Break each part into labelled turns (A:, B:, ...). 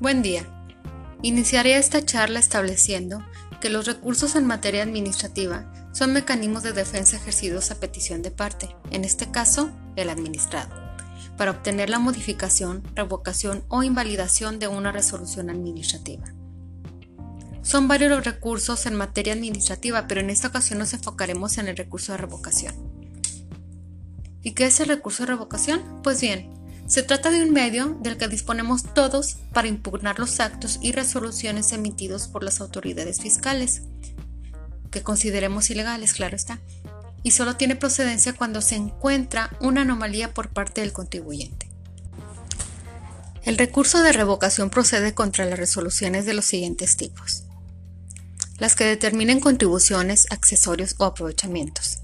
A: Buen día. Iniciaré esta charla estableciendo que los recursos en materia administrativa son mecanismos de defensa ejercidos a petición de parte, en este caso, el administrado, para obtener la modificación, revocación o invalidación de una resolución administrativa. Son varios los recursos en materia administrativa, pero en esta ocasión nos enfocaremos en el recurso de revocación. ¿Y qué es el recurso de revocación? Pues bien, se trata de un medio del que disponemos todos para impugnar los actos y resoluciones emitidos por las autoridades fiscales, que consideremos ilegales, claro está, y solo tiene procedencia cuando se encuentra una anomalía por parte del contribuyente. El recurso de revocación procede contra las resoluciones de los siguientes tipos. Las que determinen contribuciones, accesorios o aprovechamientos.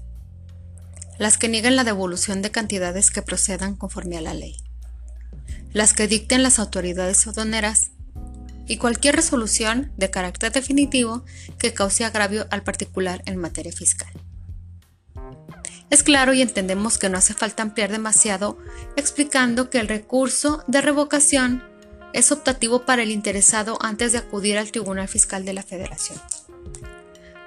A: Las que nieguen la devolución de cantidades que procedan conforme a la ley las que dicten las autoridades aduaneras y cualquier resolución de carácter definitivo que cause agravio al particular en materia fiscal. Es claro y entendemos que no hace falta ampliar demasiado explicando que el recurso de revocación es optativo para el interesado antes de acudir al Tribunal Fiscal de la Federación.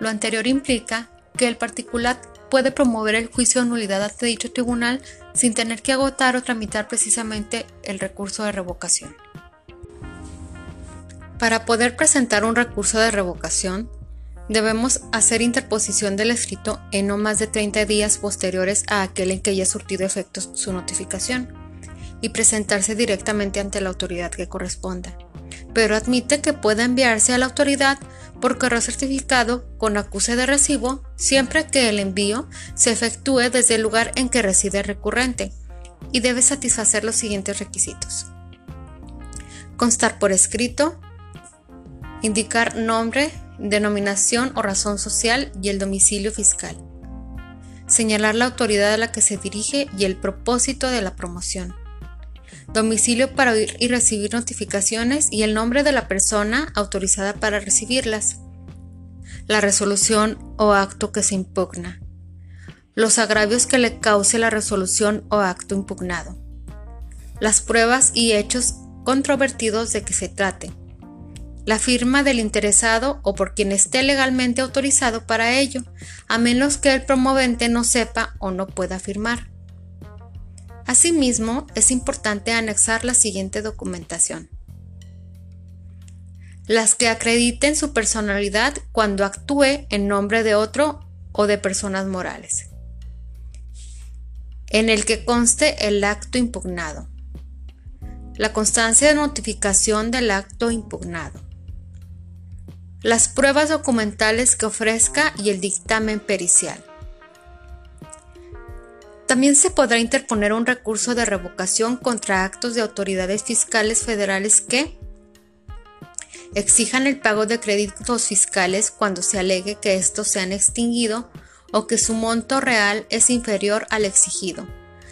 A: Lo anterior implica que el particular puede promover el juicio de nulidad ante dicho tribunal sin tener que agotar o tramitar precisamente el recurso de revocación. Para poder presentar un recurso de revocación, debemos hacer interposición del escrito en no más de 30 días posteriores a aquel en que haya surtido efectos su notificación y presentarse directamente ante la autoridad que corresponda, pero admite que pueda enviarse a la autoridad por correo certificado con acuse de recibo siempre que el envío se efectúe desde el lugar en que reside el recurrente y debe satisfacer los siguientes requisitos. Constar por escrito, indicar nombre, denominación o razón social y el domicilio fiscal. Señalar la autoridad a la que se dirige y el propósito de la promoción domicilio para oír y recibir notificaciones y el nombre de la persona autorizada para recibirlas, la resolución o acto que se impugna, los agravios que le cause la resolución o acto impugnado, las pruebas y hechos controvertidos de que se trate, la firma del interesado o por quien esté legalmente autorizado para ello, a menos que el promovente no sepa o no pueda firmar Asimismo, es importante anexar la siguiente documentación. Las que acrediten su personalidad cuando actúe en nombre de otro o de personas morales. En el que conste el acto impugnado. La constancia de notificación del acto impugnado. Las pruebas documentales que ofrezca y el dictamen pericial. También se podrá interponer un recurso de revocación contra actos de autoridades fiscales federales que exijan el pago de créditos fiscales cuando se alegue que estos se han extinguido o que su monto real es inferior al exigido,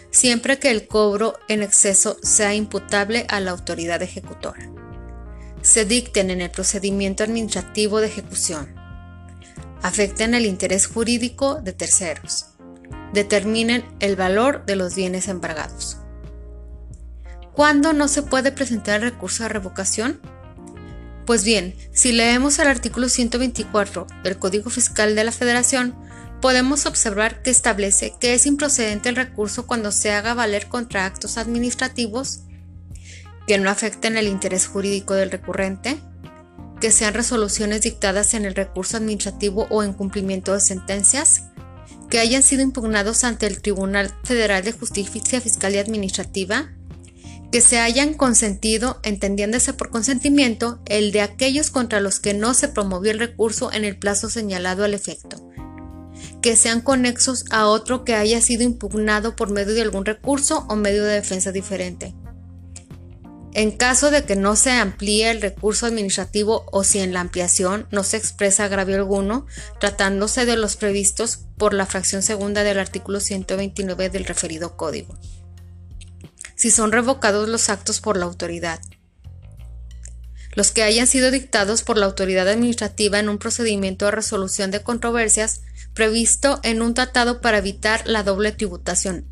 A: siempre que el cobro en exceso sea imputable a la autoridad ejecutora. Se dicten en el procedimiento administrativo de ejecución. Afecten el interés jurídico de terceros determinen el valor de los bienes embargados. ¿Cuándo no se puede presentar el recurso de revocación? Pues bien, si leemos el artículo 124 del Código Fiscal de la Federación, podemos observar que establece que es improcedente el recurso cuando se haga valer contra actos administrativos que no afecten el interés jurídico del recurrente, que sean resoluciones dictadas en el recurso administrativo o en cumplimiento de sentencias, que hayan sido impugnados ante el Tribunal Federal de Justicia Fiscal y Administrativa, que se hayan consentido, entendiéndose por consentimiento, el de aquellos contra los que no se promovió el recurso en el plazo señalado al efecto, que sean conexos a otro que haya sido impugnado por medio de algún recurso o medio de defensa diferente, en caso de que no se amplíe el recurso administrativo o si en la ampliación no se expresa agravio alguno, tratándose de los previstos por la fracción segunda del artículo 129 del referido código. Si son revocados los actos por la autoridad. Los que hayan sido dictados por la autoridad administrativa en un procedimiento de resolución de controversias previsto en un tratado para evitar la doble tributación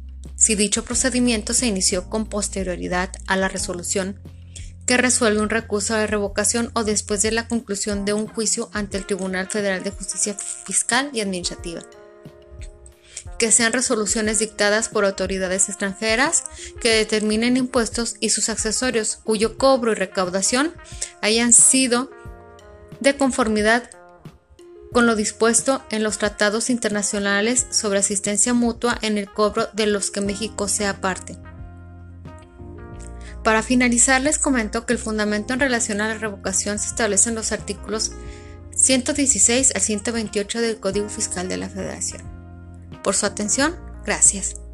A: si dicho procedimiento se inició con posterioridad a la resolución que resuelve un recurso de revocación o después de la conclusión de un juicio ante el Tribunal Federal de Justicia Fiscal y Administrativa. Que sean resoluciones dictadas por autoridades extranjeras que determinen impuestos y sus accesorios cuyo cobro y recaudación hayan sido de conformidad con lo dispuesto en los tratados internacionales sobre asistencia mutua en el cobro de los que México sea parte. Para finalizar, les comento que el fundamento en relación a la revocación se establece en los artículos 116 al 128 del Código Fiscal de la Federación. Por su atención, gracias.